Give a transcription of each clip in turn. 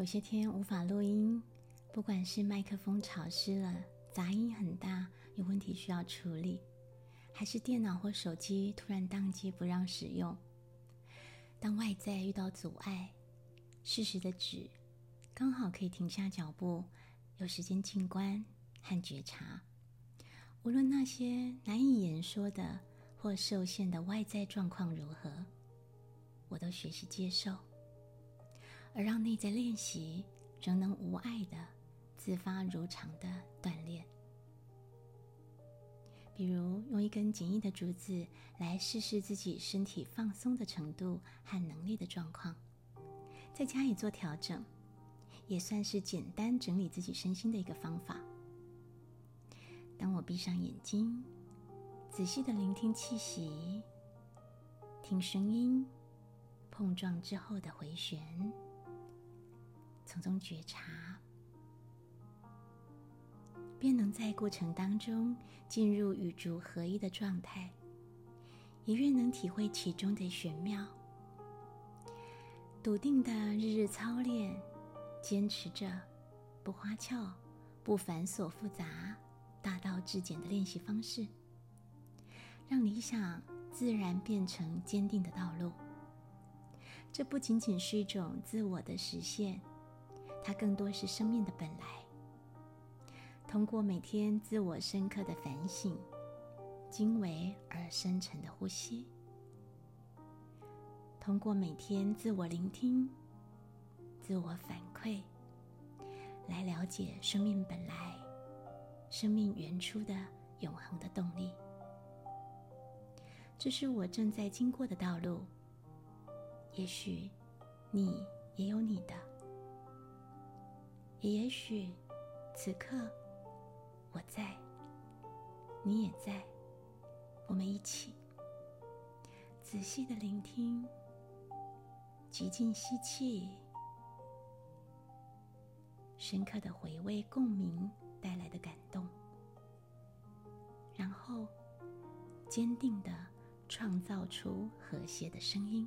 有些天无法录音，不管是麦克风潮湿了、杂音很大、有问题需要处理，还是电脑或手机突然宕机不让使用。当外在遇到阻碍，适时的止，刚好可以停下脚步，有时间静观和觉察。无论那些难以言说的或受限的外在状况如何，我都学习接受。而让内在练习仍能无碍的自发如常的锻炼，比如用一根简易的竹子来试试自己身体放松的程度和能力的状况，再加以做调整，也算是简单整理自己身心的一个方法。当我闭上眼睛，仔细的聆听气息，听声音碰撞之后的回旋。从中觉察，便能在过程当中进入与竹合一的状态，也越能体会其中的玄妙。笃定的日日操练，坚持着不花俏、不繁琐复杂、大道至简的练习方式，让理想自然变成坚定的道路。这不仅仅是一种自我的实现。它更多是生命的本来。通过每天自我深刻的反省、精微而深沉的呼吸，通过每天自我聆听、自我反馈，来了解生命本来、生命原初的永恒的动力。这是我正在经过的道路。也许你也有你的。也许，此刻我在，你也在，我们一起仔细的聆听，极尽吸气，深刻的回味共鸣带来的感动，然后坚定的创造出和谐的声音。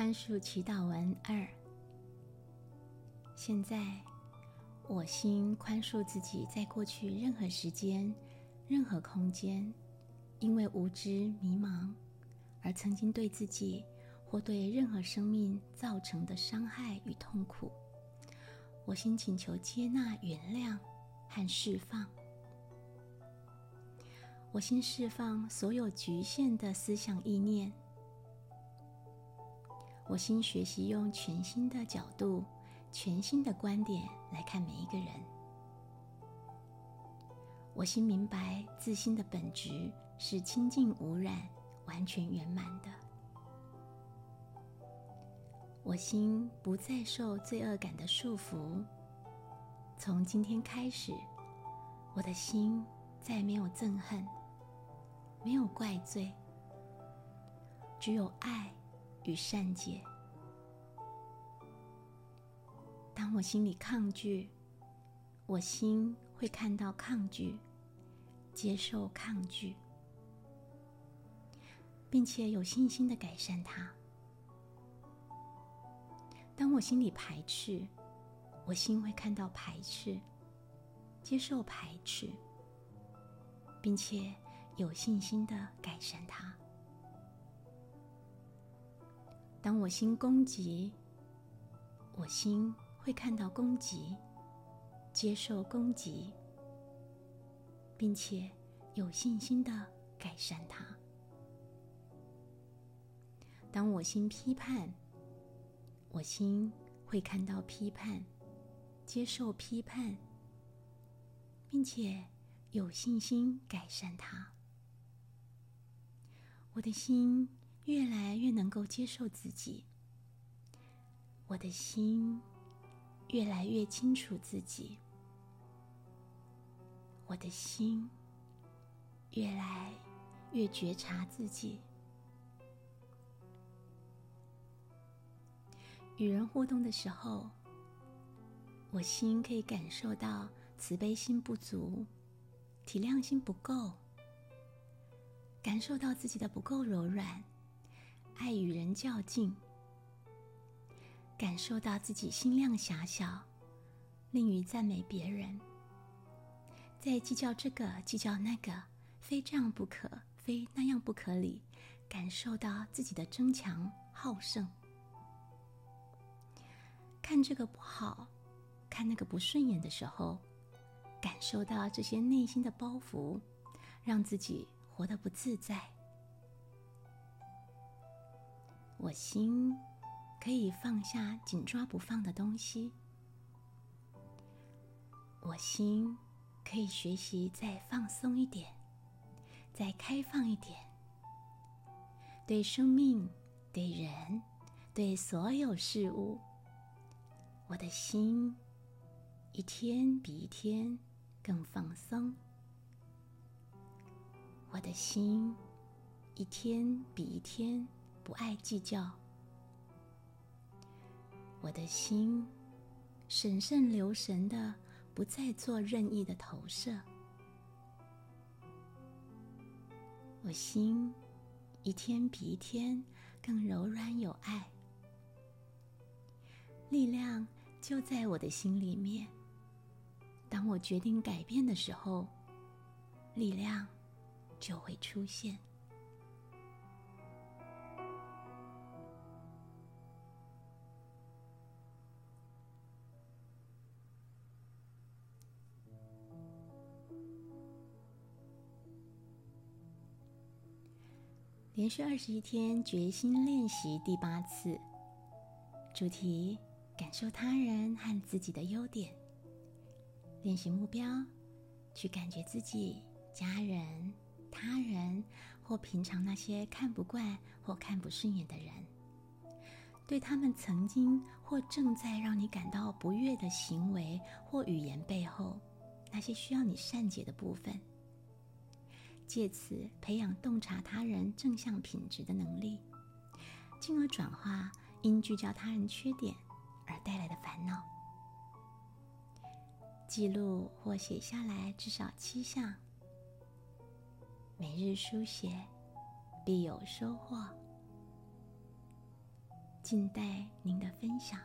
宽恕祈祷文二。现在，我心宽恕自己，在过去任何时间、任何空间，因为无知迷茫，而曾经对自己或对任何生命造成的伤害与痛苦。我心请求接纳、原谅和释放。我心释放所有局限的思想意念。我心学习用全新的角度、全新的观点来看每一个人。我心明白自心的本质是清净无染、完全圆满的。我心不再受罪恶感的束缚。从今天开始，我的心再没有憎恨，没有怪罪，只有爱。与善解。当我心里抗拒，我心会看到抗拒，接受抗拒，并且有信心的改善它。当我心里排斥，我心会看到排斥，接受排斥，并且有信心的改善它。当我心攻击，我心会看到攻击，接受攻击，并且有信心的改善它。当我心批判，我心会看到批判，接受批判，并且有信心改善它。我的心。越来越能够接受自己，我的心越来越清楚自己，我的心越来越觉察自己。与人互动的时候，我心可以感受到慈悲心不足，体谅心不够，感受到自己的不够柔软。爱与人较劲，感受到自己心量狭小，吝于赞美别人，在计较这个计较那个，非这样不可，非那样不可里，感受到自己的争强好胜，看这个不好，看那个不顺眼的时候，感受到这些内心的包袱，让自己活得不自在。我心可以放下紧抓不放的东西，我心可以学习再放松一点，再开放一点，对生命、对人、对所有事物，我的心一天比一天更放松，我的心一天比一天。不爱计较，我的心审慎留神的，不再做任意的投射。我心一天比一天更柔软有爱，力量就在我的心里面。当我决定改变的时候，力量就会出现。连续二十一天决心练习第八次，主题：感受他人和自己的优点。练习目标：去感觉自己、家人、他人或平常那些看不惯或看不顺眼的人，对他们曾经或正在让你感到不悦的行为或语言背后，那些需要你善解的部分。借此培养洞察他人正向品质的能力，进而转化因聚焦他人缺点而带来的烦恼。记录或写下来至少七项，每日书写必有收获。静待您的分享。